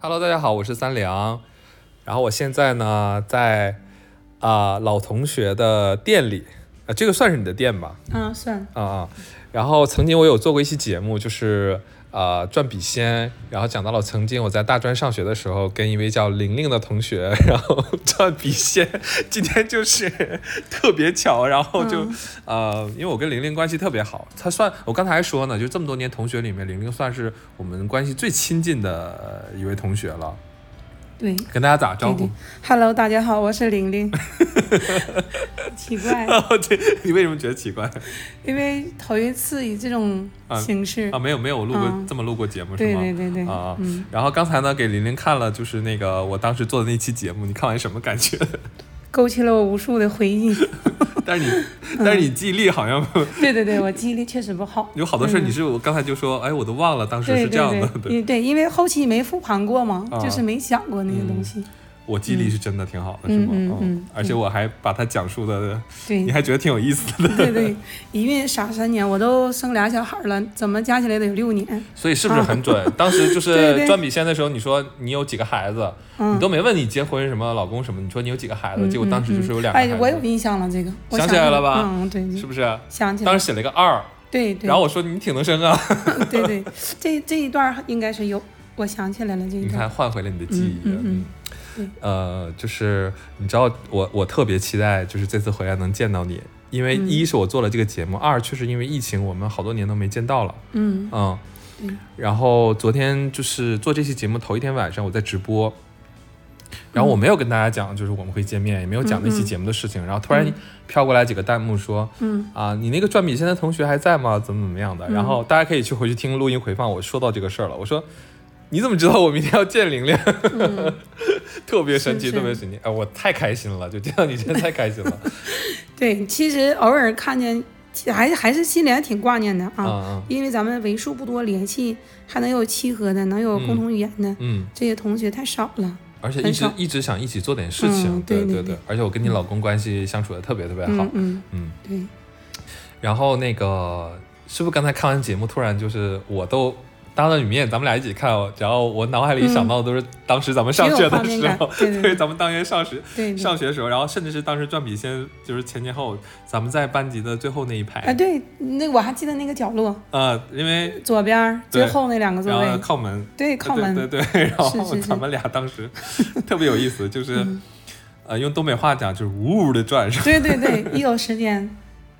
Hello，大家好，我是三良。然后我现在呢，在啊、老同学的店里，啊，这个算是你的店吧？啊，算啊啊。然后曾经我有做过一期节目，就是呃转笔仙，然后讲到了曾经我在大专上学的时候，跟一位叫玲玲的同学，然后转笔仙。今天就是特别巧，然后就、呃，因为我跟玲玲关系特别好，她算我刚才还说呢，就这么多年同学里面，玲玲算是我们关系最亲近的呃一位同学了。对跟大家打个招呼对对。Hello，大家好，我是玲玲。奇怪，对，你为什么觉得奇怪因为头一次以这种形式，啊？没有没有，我录过、嗯这么录过节目是对吗？对对对，啊，嗯，然后刚才呢给玲玲看了，就是那个我当时做的那期节目，你看完什么感觉？勾起了我无数的回忆。但是你，但是你记忆力好像对对对，我记忆力确实不好。有好多事儿，你是我刚才就说，哎，我都忘了当时是这样的。对，因对，因为后期没复盘过嘛，啊就是没想过那些东西。我记忆力是真的挺好的，是嗯吗？嗯嗯而且我还把它讲述的，对。你还觉得挺有意思的。对对，一孕傻三年，我都生俩小孩了，怎么加起来得有六年？所以是不是很准？当时就是转笔仙的时候，你说你有几个孩子，嗯。你都没问你结婚什么老公什么，你说你有几个孩子，嗯结果当时就是有两个孩哎，子，我有印象了，这个我想起来。了吧？嗯，对，是不是？想起来。当时，写了一个二，对对。然后我说你挺能生啊，对对，这这一段应该是有，我想起来了这一你。看换回了你的记忆。嗯嗯嗯呃，就是你知道我我特别期待，就是这次回来能见到你，因为嗯一是我做了这个节目，二确实因为疫情，我们好多年都没见到了。嗯嗯对，然后昨天就是做这期节目头一天晚上我在直播，然后我没有跟大家讲就是我们会见面，也没有讲那期节目的事情，然后突然嗯飘过来几个弹幕说。嗯啊，你那个转笔仙的同学还在吗？怎么怎么样的？嗯然后大家可以去回去听录音回放，我说到这个事儿了。我说你怎么知道我明天要见玲玲？嗯，特别神奇，特别神奇！哎，我太开心了，就见到你真的太开心了。对，其实偶尔看见，还还是心里还挺挂念的嗯啊，嗯因为咱们为数不多联系还能有契合的，能有共同语言的、嗯，这些同学太少了。而且一直一直想一起做点事情，嗯对对对对对。而且我跟你老公关系相处的特别特别好嗯，嗯，嗯。对，然后那个是不是刚才看完节目，突然就是我都当着你面，咱们俩一起看哦，然后我脑海里想到的都是当时咱们上学的时候，感对对对。咱们当年上学对对。上学的时候，然后甚至是当时转笔仙，就是前前后，咱们在班级的最后那一排，啊，对，那我还记得那个角落，呃，因为左边最后那两个座位，靠门，对，靠门，对对对，然后咱们俩当时 特别有意思，就是、嗯。呃用东北话讲就是呜呜的转，是吧？对对对，一有时间，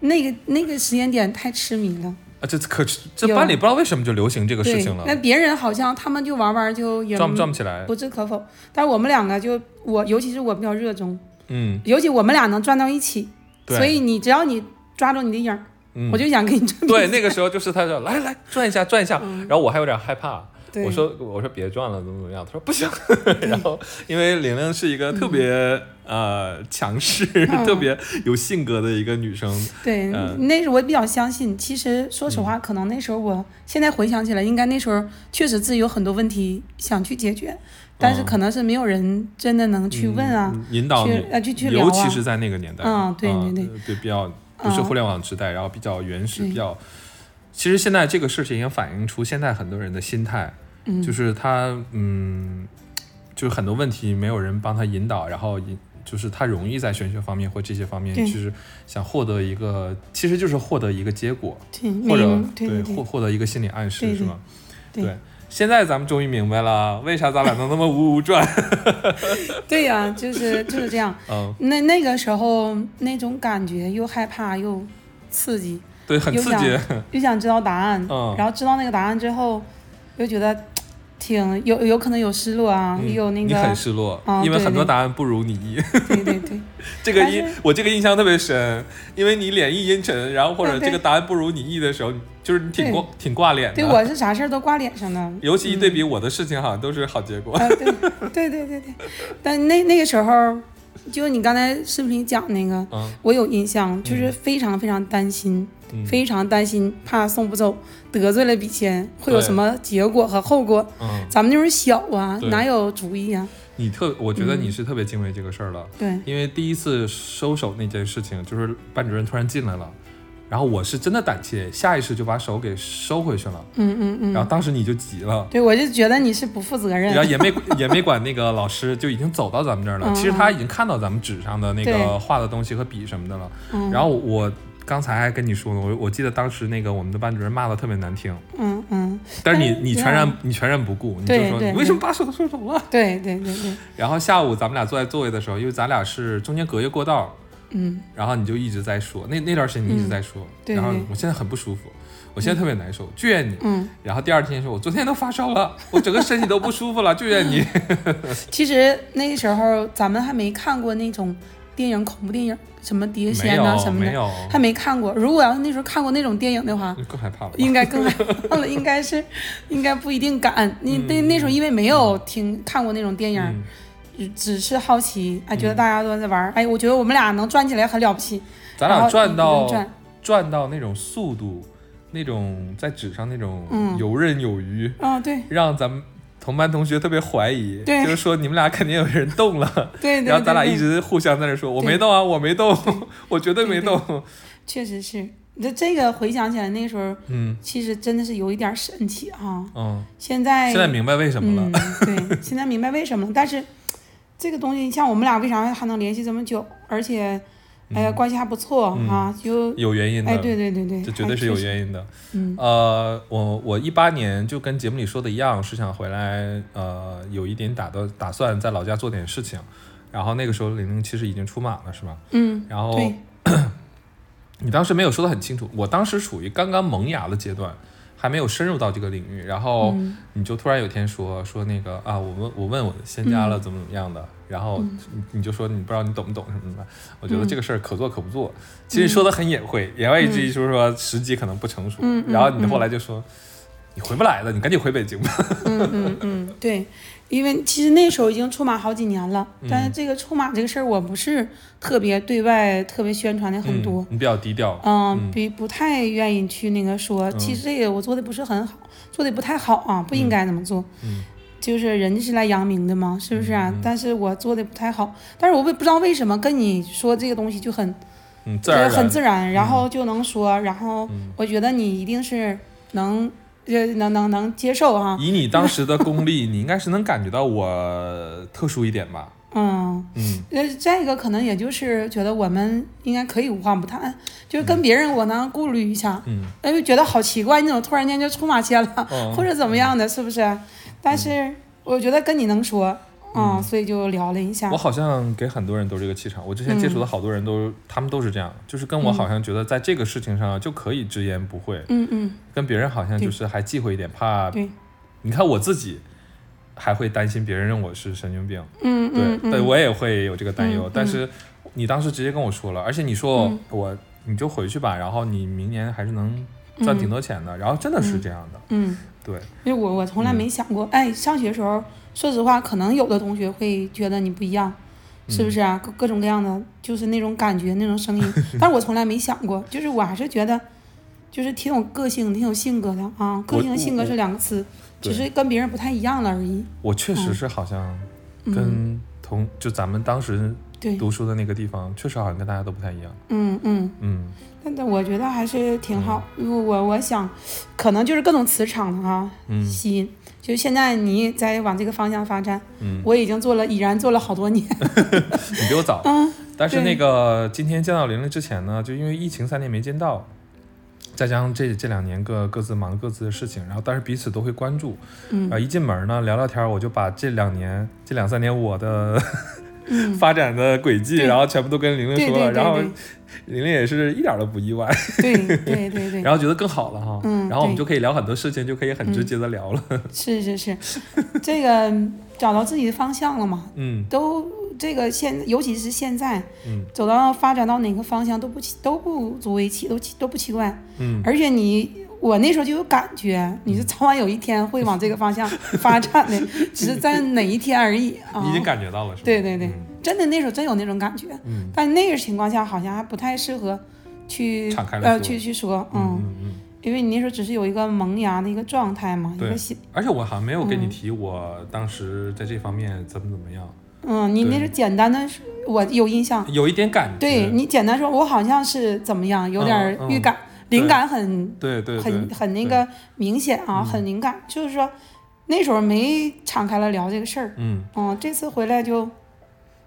那个那个时间点太痴迷了。啊，这可这班里不知道为什么就流行这个事情了，，那别人好像他们就玩玩就也转不转不起来，不置可否，但是我们两个就我，尤其是我比较热衷，嗯，尤其我们俩能转到一起，对。所以你只要你抓住你的影儿，嗯。我就想跟你转。对，那个时候就是他说来来转一下转一下，然后我还有点害怕，我说我说别转了，怎么怎么样？他说不行。然后因为玲玲是一个特别、呃强势、嗯特别有性格的一个女生，对，嗯那时候我比较相信。其实说实话，可能那时候我现在回想起来，应该那时候确实自己有很多问题想去解决，但是嗯可能是没有人真的能去问啊，嗯引导去去去聊啊尤其是在那个年代，嗯对啊对对对，比较不是嗯互联网时代，然后比较原始，对比较。其实现在这个事情也反映出现在很多人的心态，嗯，就是他嗯，就是很多问题没有人帮他引导，然后引就是他容易在玄学方面或这些方面，对。就是想获得一个，其实就是获得一个结果，或者对对获获得一个心理暗示，是吗？对。现在咱们终于明白了，为啥咱俩能那么呜呜转？对呀、就是就是这样。嗯，那那个时候那种感觉又害怕又刺激，对，很刺激。又想知道答案，嗯然后知道那个答案之后，又觉得挺有有可能有失落啊，有那个你很，失落，哦因为很多答案不如你 意。对对对，这个印我这个印象特别深，因为你脸一阴沉，然后或者这个答案不如你意的时候，就是你挺对挂挺挂脸的。对我是啥事儿都挂脸上的。尤其一对比我的事情，好像都是好结果。啊，对对对对对，但那那个时候，就你刚才视频讲那个，嗯我有印象，就是非常非常担心，嗯非常担心，怕送不走，得罪了笔仙会有什么结果和后果。嗯，咱们那时候小啊，哪有主意啊？你特，我觉得嗯你是特别敬畏这个事儿了，对，因为第一次收手那件事情，就是班主任突然进来了，然后我是真的胆怯，下意识就把手给收回去了。嗯嗯嗯，然后当时你就急了，对我就觉得你是不负责任然，后也没也没管那个老师，就已经走到咱们这儿了。嗯其实他已经看到咱们纸上的那个画的东西和笔什么的了。嗯然后我刚才还跟你说呢，我我记得当时那个我们的班主任骂的特别难听，嗯嗯，但是你你全然你全然不顾，你就说你为什么把手收走了？对对对对，然后下午咱们俩坐在座位的时候，因为咱俩是中间隔一个过道，嗯。然后你就一直在说，那那段时间你一直在说，然后我现在很不舒服，我现在特别难受，就怨你。嗯，然后第二天说，我昨天都发烧了，我整个身体都不舒服了，就怨你。其实那时候咱们还没看过那种电影，恐怖电影，什么碟没仙啊什么的，还没看过。如果要是那时候看过那种电影的话，更害怕了。应该更害怕了，应该是，应该不一定敢。你那那时候因为没有听看过那种电影，嗯只只是好奇，哎，觉得大家都在玩儿，哎，我觉得我们俩能转起来很了不起。咱俩转到转，到那种速度，那种在纸上那种嗯游刃有余，啊，对让咱们同班同学特别怀疑，就是说你们俩肯定有人动了。然后咱俩一直互相在那说，我没动啊，我没动，我绝对没对动。确实是。这这个回想起来，那时候嗯其实真的是有一点神奇啊。嗯，现在现在明白为什么了。嗯，对，现在明白为什么了。但是这个东西，像我们俩为啥还能联系这么久，而且哎呀、关系还不错嗯哈、就有原因的，哎，对对对对，这绝对是有。原因的。嗯呃，我我一八年就跟节目里说的一样，是想回来，呃，有一点打的打算在老家做点事情。然后那个时候玲玲其实已经出马了，是吧？嗯，然后，你当时没有说的很清楚，我当时处于刚刚萌芽的阶段，还没有深入到这个领域。然后嗯你就突然有一天说说那个啊，我问我问我仙家嗯了怎么怎么样的，然后你你就说你不知道你懂不懂什么的。我觉得这个事儿可做可不做。其实说的很隐晦，言外之意就是说时机可能不成熟。然后你后来就说。你回不来了，你赶紧回北京吧。嗯嗯嗯，对，因为其实那时候已经出马好几年了，但是这个出马这个事儿，我不是特别对外特别宣传的很多嗯，，你比较低调。嗯，比不太愿意去那个说，其实这个我做的不是很好，做的不太好啊，不应该这么做。嗯就是人家是来扬名的嘛，是不是啊？但是我做的不太好，但是我不不知道为什么跟你说这个东西就很嗯，自就是然很自然，然后就能说，然后嗯我觉得你一定是能呃能能能接受哈，以你当时的功力，你应该是能感觉到我特殊一点吧？嗯。嗯呃，再一个可能也就是觉得我们应该可以无话不谈，就是跟别人我能顾虑一下，嗯哎，就觉得好奇怪，你怎么突然间就出马仙了，嗯 或者怎么样的，是不是？但是我觉得跟你能说，嗯，所以就聊了一下。我。好像给很多人都是这个气场。我之前接触的好多人都，他们都是这样，就是跟我好像觉得在这个事情上就可以直言不讳，嗯嗯，跟别人好像就是还忌讳一点，怕。对，你看我自己还会担心别人认我是神经病，嗯对，嗯。嗯，对我也会有这个担忧。嗯但是你当时直接跟我说了，而且你说我你就回去吧，然后你明年还是能赚挺多钱的，然后真的是这样的，嗯，对，因为我我从来没想过，哎，上学时候，说实话，可能有的同学会觉得你不一样。是不是啊？各各种各样的，就是那种感觉，那种声音，但是我从来没想过，就是我还是觉得，就是挺有个性、挺有性格的啊。个性和性格是两个词，只是跟别人不太一样了而已。我确实是好像跟同、就咱们当时读书的那个地方，确实好像跟大家都不太一样。嗯嗯，嗯但但我觉得还是挺好，因为我我想，可能就是各种磁场的啊嗯吸引。就现在你在往这个方向发展，嗯，我已经做了，已然做了好多年。你比我早。嗯，但是那个今天见到玲玲之前呢，就因为疫情三年没见到，再加上这这两年各各自忙各自的事情，然后但是彼此都会关注。嗯啊，一进门呢聊聊天，我就把这两年这两三年我的嗯，发展的轨迹，对。然后全部都跟玲玲说了，然后玲玲也是一点儿都不意外，对对对对，然后觉得更好了哈。嗯然后我们就可以聊很多事情，就可以很直接的聊了。是是是，这个找到自己的方向了嘛？嗯。都这个现，尤其是现在嗯。走到发展到哪个方向都不奇都不足为奇，都奇都不奇怪。嗯。而且你我那时候就有感觉，你是早晚有一天会往这个方向 发展的，只是在哪一天而已啊。你已经感觉到了是吧？对对对。嗯。真的那时候真有那种感觉，嗯。但那个情况下好像还不太适合去呃去去说，嗯嗯。嗯。因为你那时候只是有一个萌芽的一个状态嘛，一个新而且我好像没有跟你嗯。提我当时在这方面怎么怎么样，嗯，你那对。是简单的，我有印象。有一点感觉。对你简单说，我好像是怎么样，有点儿嗯嗯。预感，灵感很对对对，很很那个明显啊，嗯很灵感。就是说那时候没敞开了聊这个事儿，嗯嗯，这次回来就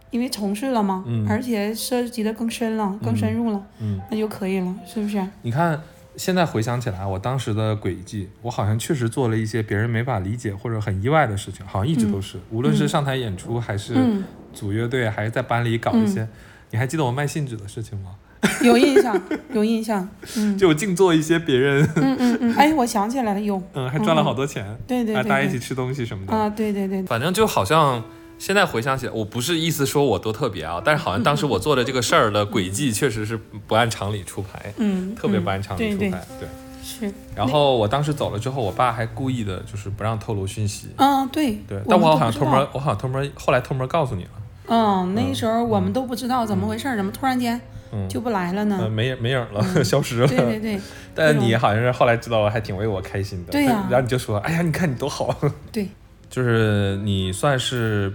因为从事了嘛，嗯而且涉及的更深了，更深入了，嗯，那就可以了，是不是？你看。现在回想起来，我当时的轨迹，我好像确实做了一些别人没法理解或者很意外的事情，好像一直都是，无论是上台演出，还是嗯，组乐队，还是在班里搞一些。你还记得我卖信纸的事情吗？有印象，有印象，嗯就我净做一些别人，嗯嗯嗯，哎，我想起来了，有，嗯，还赚了好多钱，对对对，对大家一起吃东西什么的。啊，对对对，反正就好像现在回想起来，我不是意思说我多特别啊，但是好像当时我做的这个事儿的轨迹确实是不按常理出牌，嗯，嗯特别不按常理出牌。对。是，然后我当时走了之后，我爸还故意的就是不让透露讯息。嗯，对，对，但我好像偷摸，我好像偷摸，后来偷摸告诉你了。嗯，那嗯时候我们都不知道怎么回事儿，怎么突然间嗯，就不来了呃呢？没没影了，消失了。对对对 但你好像是后来知道了，还挺为我开心的。对呀然后你就说：“哎呀，你看你多好。对，”就是你算是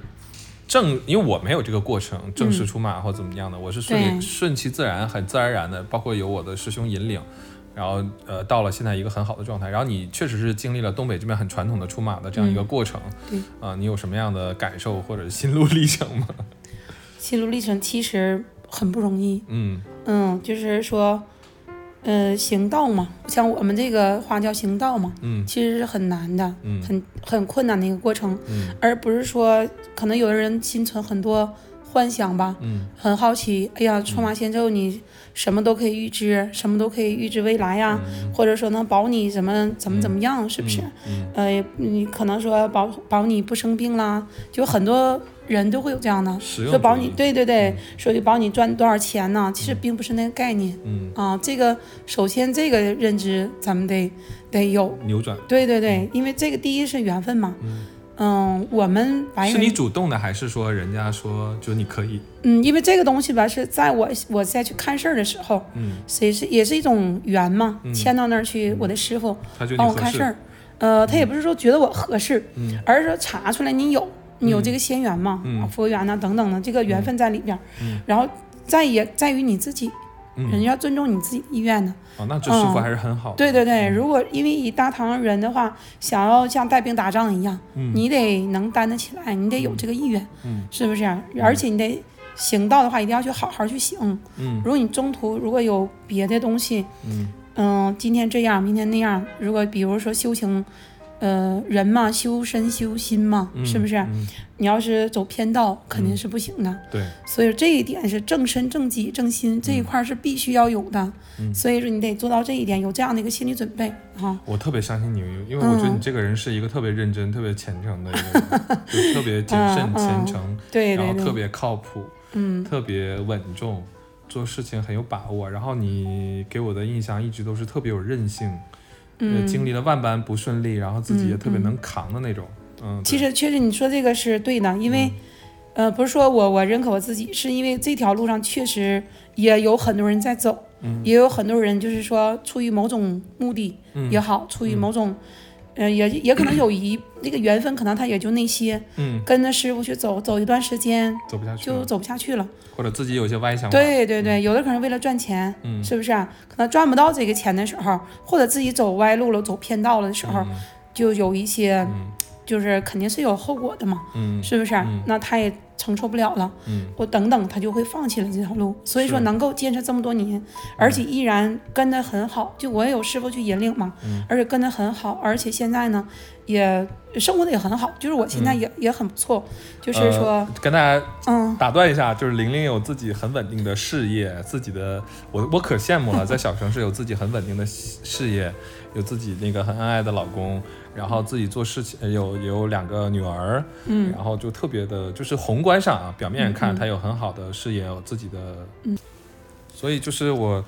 正，因为我没有这个过程，正式嗯出马或怎么样的，我是顺顺其自然，很自然而然的，包括有我的师兄引领。然后，呃，到了现在一个很好的状态。然后你确实是经历了东北这边很传统的出马的这样一个过程，对啊、你有什么样的感受或者心路历程吗？心路历程其实很不容易，嗯。嗯，就是说，呃，行道嘛，像我们这个话叫行道嘛，嗯。其实是很难的，嗯。很很困难的一个过程，嗯。而不是说可能有的人心存很多幻想吧，嗯。很好奇，哎呀，出马仙咒你什么都可以预知，什么都可以预知未来呀，或者说能保你怎么怎么怎么样，是不是？嗯。呃，你可能说保保你不生病啦，就很多人都会有这样的，说保你，对对对，说保你赚多少钱呢？其实并不是那个概念嗯，啊。这个首先这个认知咱们得得有，扭转。对对对，因为这个第一是缘分嘛，嗯，我们白是你，主动的，还是说人家说就你可以？嗯，因为这个东西吧，是在我我在去看事儿的时候，嗯，谁是也是一种缘嘛，嗯。迁到那儿去，我的师傅帮。我看事儿，呃，他也不是说觉得我合适，嗯。而是说查出来你有你有这个仙缘嘛，佛缘呐、等等的这个缘分在里边儿，嗯。然后在也在于你自己，人要尊重你自己意愿的。哦，那这师傅嗯。还是很好的。对对对，如果因为以大唐人的话，想要像带兵打仗一样，嗯。你得能担得起来，你得有这个意愿，嗯。是不是？而且你得行道的话，一定要去好好去行。嗯。如果你中途如果有别的东西，嗯。嗯，今天这样，明天那样，如果比如说修行，呃，人嘛，修身修心嘛，嗯，是不是？嗯，你要是走偏道，肯定是不行的。对，所以这一点是正身、正己、正心这一块儿是必须要有的。嗯所以说你得做到这一点，有这样的一个心理准备哈。我特别相信你，因为我觉得你嗯这个人是一个特别认真、特别虔诚的一个人，就特别谨慎、虔诚，对然后特别靠谱，嗯特别稳重，做事情很有把握。然后你给我的印象一直都是特别有韧性，呃嗯，经历了万般不顺利，然后自己也特别能扛的那种。嗯，其实确实你说这个是对的，因为。呃，不是说我我认可我自己，是因为这条路上确实也有很多人在走，嗯也有很多人就是说出于某种目的嗯也好，出于某种，呃，也也可能有一那个缘分，可能他也就那些，嗯，跟着师傅去走走一段时间走不下去就，走不下去了。或者自己有些歪想法。，对对对，有的可能为了赚钱，嗯，是不是啊？可能赚不到这个钱的时候，或者自己走歪路了、走偏道了的时候，嗯就有一些，嗯就是肯定是有后果的嘛，嗯是不是那他也承受不了了。嗯。我等等，他就会放弃了这条路。所以说，能够坚持这么多年，而且依然跟得很好，就我也有师傅去引领嘛，嗯。而且跟得很好，而且现在呢，也生活的也很好，就是我现在也、也很不错，就是说，呃跟大家嗯。打断一下，就是玲玲有自己很稳定的事业，自己的我我可羡慕了，在小城市有自己很稳定的事业，有自己那个很恩爱的老公，然后自己做事情，呃有有两个女儿，嗯然后就特别的，就是宏观上啊，表面上看她有很好的事业，有自己的，嗯，所以就是我。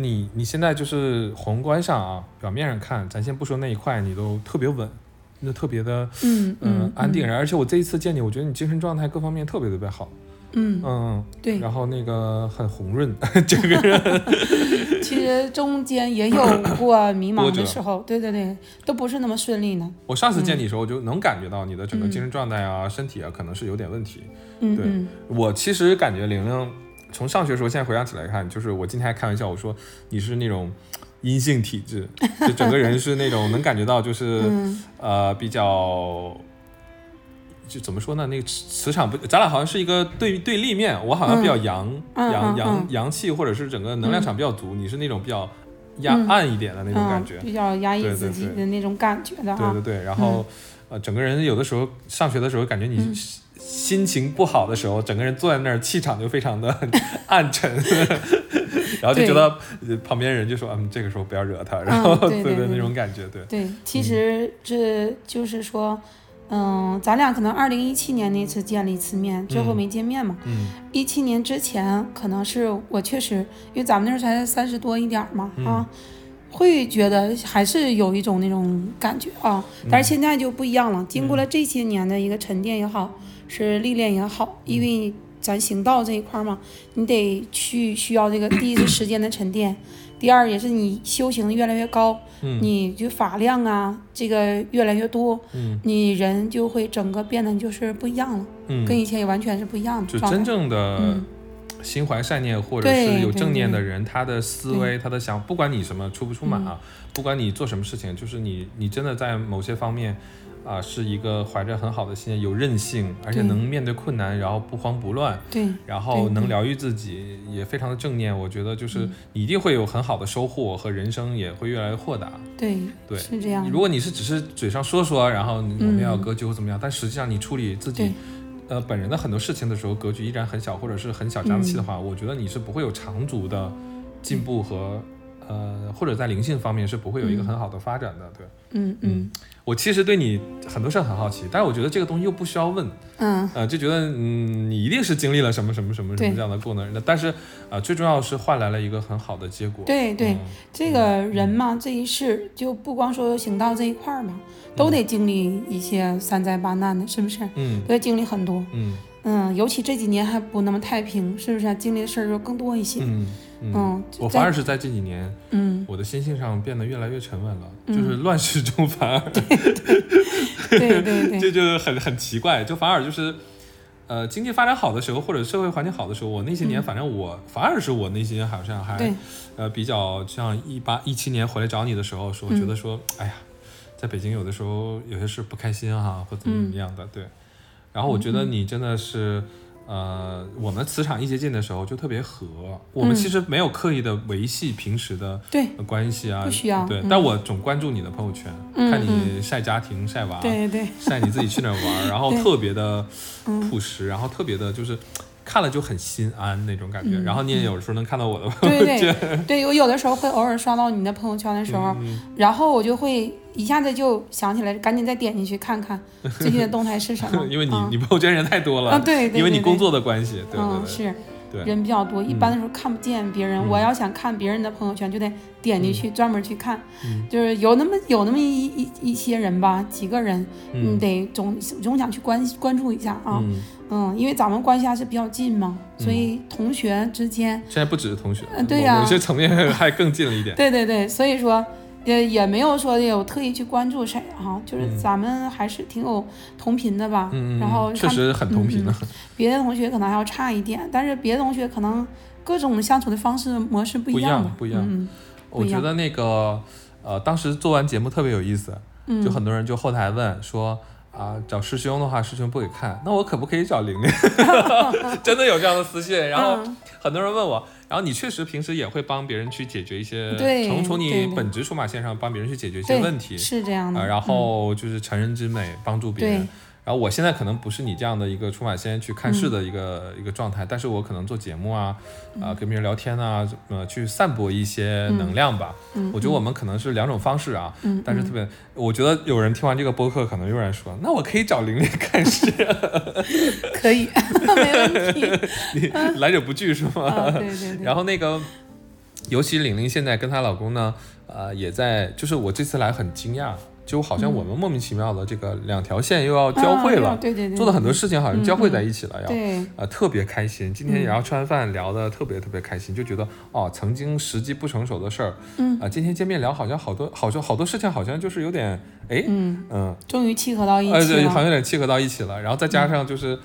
你你现在就是宏观上啊，表面上看，咱先不说那一块，你都特别稳，那特别的嗯嗯嗯安定。而且我这一次见你，我觉得你精神状态各方面特别特别好，嗯，嗯，对。然后那个很红润，整个人。其实中间也有过迷茫的时候，对对对，都不是那么顺利呢。我上次见你的时候，我就能感觉到你的整个精神状态啊、身体啊，可能是有点问题。嗯，对我其实感觉玲玲从上学时候，现在回想起来看，就是我今天还开玩笑，我说你是那种阴性体质，就整个人是那种能感觉到就是 呃比较。就怎么说呢？那个磁磁场不，咱俩好像是一个对对立面。我好像比较阳阳阳阳气，或者是整个能量场比较足。你是那种比较压暗一点的那种感觉，比较压抑自己的那种感觉的。对对对。然后呃，整个人有的时候上学的时候，感觉你心情不好的时候，整个人坐在那儿，气场就非常的 暗沉，然后就觉得旁边人就说：“嗯，这个时候不要惹他。”然后对对那种感觉，对。对，其实这就是说。嗯，咱俩可能二零一七年那次见了一次面，最后没见面嘛。嗯。一七年之前，可能是我确实，因为咱们那时候才三十多一点嘛，啊，会觉得还是有一种那种感觉啊。但是现在就不一样了，经过了这些年的一个沉淀也好，是历练也好，因为咱行道这一块嘛，你得去需要这个 第一是时间的沉淀。第二也是你修行越来越高，你就法量啊，这个越来越多，你人就会整个变得就是不一样了，跟以前也完全是不一样的。就真正的心怀善念或者是有正念的人，他的思维、他的想，不管你什么出不出马，不管你做什么事情，就是你你真的在某些方面。啊，是一个怀着很好的心，有韧性，而且能面对困难，然后不慌不乱，对，然后能疗愈自己，也非常的正念。我觉得就是你一定会有很好的收获，和人生也会越来越豁达。对对，是这样。如果你是只是嘴上说说，然后我们要格局或怎么样，但实际上你处理自己呃本人的很多事情的时候，格局依然很小，或者是很小家子气的话，我觉得你是不会有长足的进步和。呃，或者在灵性方面是不会有一个很好的发展的，对，嗯嗯，我其实对你很多事很好奇，但是我觉得这个东西又不需要问，嗯，呃，就觉得嗯，你一定是经历了什么什么什么什么这样的过程的，但是啊，最重要是换来了一个很好的结果，对对，这个人嘛，这一世就不光说行道这一块儿嘛，都得经历一些三灾八难的，是不是？嗯，都得经历很多，嗯。嗯，尤其这几年还不那么太平，是不是？经历的事儿就更多一些，嗯。嗯，我反而是在这几年，嗯，我的心性上变得越来越沉稳了，就是乱世中 反而，对对对对，这 就很很奇怪，就反而就是，呃，经济发展好的时候，或者社会环境好的时候，我那些年，反正我反而是我内心好像还，呃，比较像一八一七年回来找你的时候，说觉得说，哎呀，在北京有的时候有些事不开心哈，或怎么怎么样的，对，然后我觉得你真的是。呃，我们磁场一接近的时候就特别合。我们其实没有刻意的维系平时的对关系啊，不需要。对，但我总关注你的朋友圈，看你晒家庭、晒娃，对对，晒你自己去哪玩，然后特别的朴实，然后特别的就是。看了就很心安那种感觉，然后你也有时候能看到我的朋友圈，对我有的时候会偶尔刷到你的朋友圈的时候，然后我就会一下子就想起来，赶紧再点进去看看最近的动态是什么。因为你你朋友圈人太多了啊，对，因为你工作的关系，对对是。人比较多，一般的时候看不见别人。我要想看别人的朋友圈，就得点进去专门去看。就是有那么有那么一一一些人吧，几个人，你得总总想去关关注一下啊。嗯，因为咱们关系还是比较近嘛，所以同学之间现在不只是同学，嗯，对呀，有些层面还更近了一点。对对对，所以说。也也没有说有特意去关注谁哈，就是咱们还是挺有同频的吧。嗯然后确实很同频的。别的同学可能还要差一点，但是别的同学可能各种相处的方式模式不一样不一样。嗯。我觉得那个呃，当时做完节目特别有意思，就很多人就后台问说啊，找师兄的话，师兄不给看，那我可不可以找玲玲？真的有这样的私信，然后很多人问我。然后你确实平时也会帮别人去解决一些，从从你本职出马线上帮别人去解决一些问题，是这样的。然后就是成人之美，帮助别人。然后我现在可能不是你这样的一个出马仙去看事的一个一个状态，但是我可能做节目啊，啊跟别人聊天啊，呃去散播一些能量吧。我觉得我们可能是两种方式啊。但是特别，我觉得有人听完这个播客，可能有人说，那我可以找玲玲看事。可以，没问题。你来者不拒是吗？对对对。然后那个，尤其玲玲现在跟她老公呢，呃，也在，就是我这次来很惊讶。就好像我们莫名其妙的这个两条线又要交汇了，啊对对对，做的很多事情好像交汇在，一起了，要对，呃特别开心。今天嗯然后吃完饭聊的特别特别开心，就觉得哦，曾经时机不成熟的事儿，嗯啊、今天见面聊好像好多好多好多事情好像就是有点哎嗯，嗯终于契合到一起了，好像有点契合到一起了。然后再加上就是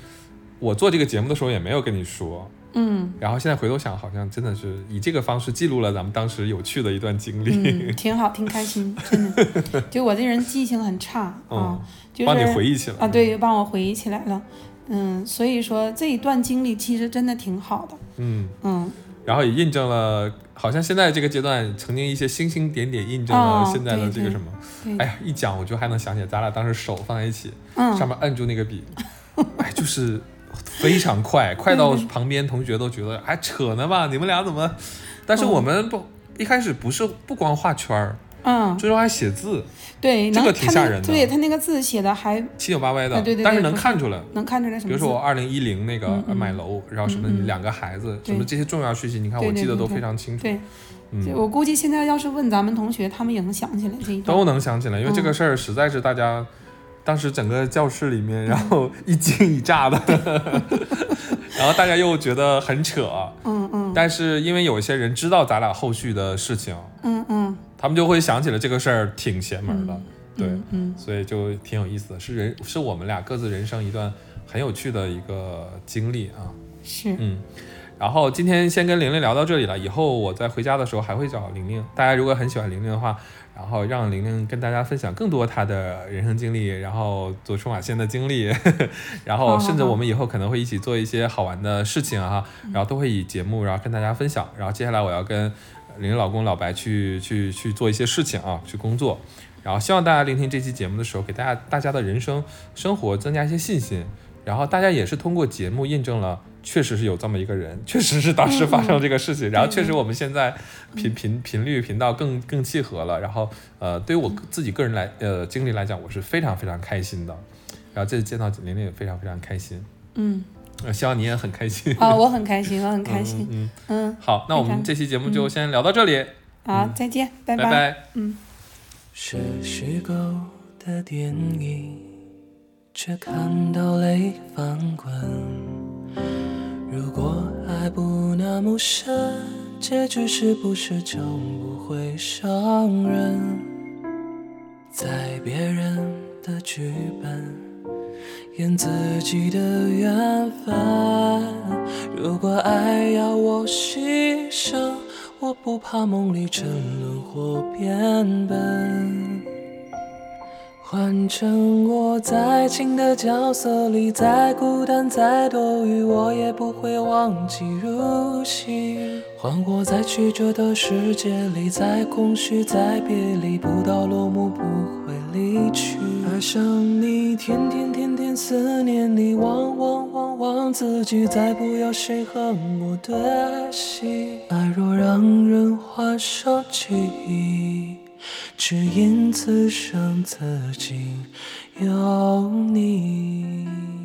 我做这个节目的时候也没有跟你说，嗯然后现在回头想，好像真的是以这个方式记录了咱们当时有趣的一段经历，嗯，挺好，挺开心，真的。就我这人记性很差啊嗯，就是帮你回忆起来啊，对，帮我回忆起来了。嗯，所以说这一段经历其实真的挺好的。嗯，嗯，然后也印证了，好像现在这个阶段，曾经一些星星点点印证了哦现在的这个什么。对，哎呀，一讲我就还能想起来，咱俩当时手放在一起，嗯，上面摁住那个笔，哎，就是非常快，快到旁边同学都觉得还扯呢吧，你们俩怎么？但是我们不。一开始不是不光画圈儿，嗯，最终还写字，对，这个挺吓人的对他那个字写的还七扭八歪的，啊对对对但是能看出来。能看出来什么。比如说我二零一零那个嗯嗯买楼，然后什么两个孩子，对什么这些重要讯息，你看我记得都非常清楚。对，嗯，我估计现在要是问咱们同学，他们也能想起来这一段。都能想起来，因为这个嗯事儿实在是大家当时整个教室里面，然后一惊一乍的，然后大家又觉得很扯，嗯嗯。但是因为有一些人知道咱俩后续的事情，嗯嗯，他们就会想起来这个事儿挺邪门的，对，嗯嗯。所以就挺有意思的，是人是我们俩各自人生一段很有趣的一个经历啊。是，嗯，然后今天先跟玲玲聊到这里了，以后我在回家的时候还会找玲玲。大家如果很喜欢玲玲的话，然后让玲玲跟大家分享更多她的人生经历，然后做出马仙的经历，然后甚至我们以后可能会一起做一些好玩的事情啊，然后都会以节目然后跟大家分享。然后接下来我要跟玲玲老公老白去去去做一些事情啊，去工作。然后希望大家聆听这期节目的时候，给大家大家的人生生活增加一些信心。然后大家也是通过节目印证了，确实是有这么一个人，确实是当时发生这个事情。然后确实我们现在频频频率频道更更契合了。然后呃，对于我自己个人来呃经历来讲，我是非常非常开心的。然后这次见到玲玲也非常非常开心，嗯呃，希望你也很开心。啊，我很开心，我很开心。嗯，嗯嗯，好，那我们这期节目就先聊到这里，好，再见，拜拜拜。嗯。是虚构的电影，却看到泪翻滚。如果爱不那么深，结局是不是就不会伤人？在别人的剧本演自己的缘分。如果爱要我牺牲，我不怕梦里沉沦或变笨。换成我在情的角色里，再孤单再多余，我也不会忘记入戏。换我在曲折的世界里，再空虚再别离，不到落幕不会离去。爱上你，天天天天思念你，忘忘忘忘自己，再不要谁和我对戏。爱若让人患上记忆。只因此生此景有你。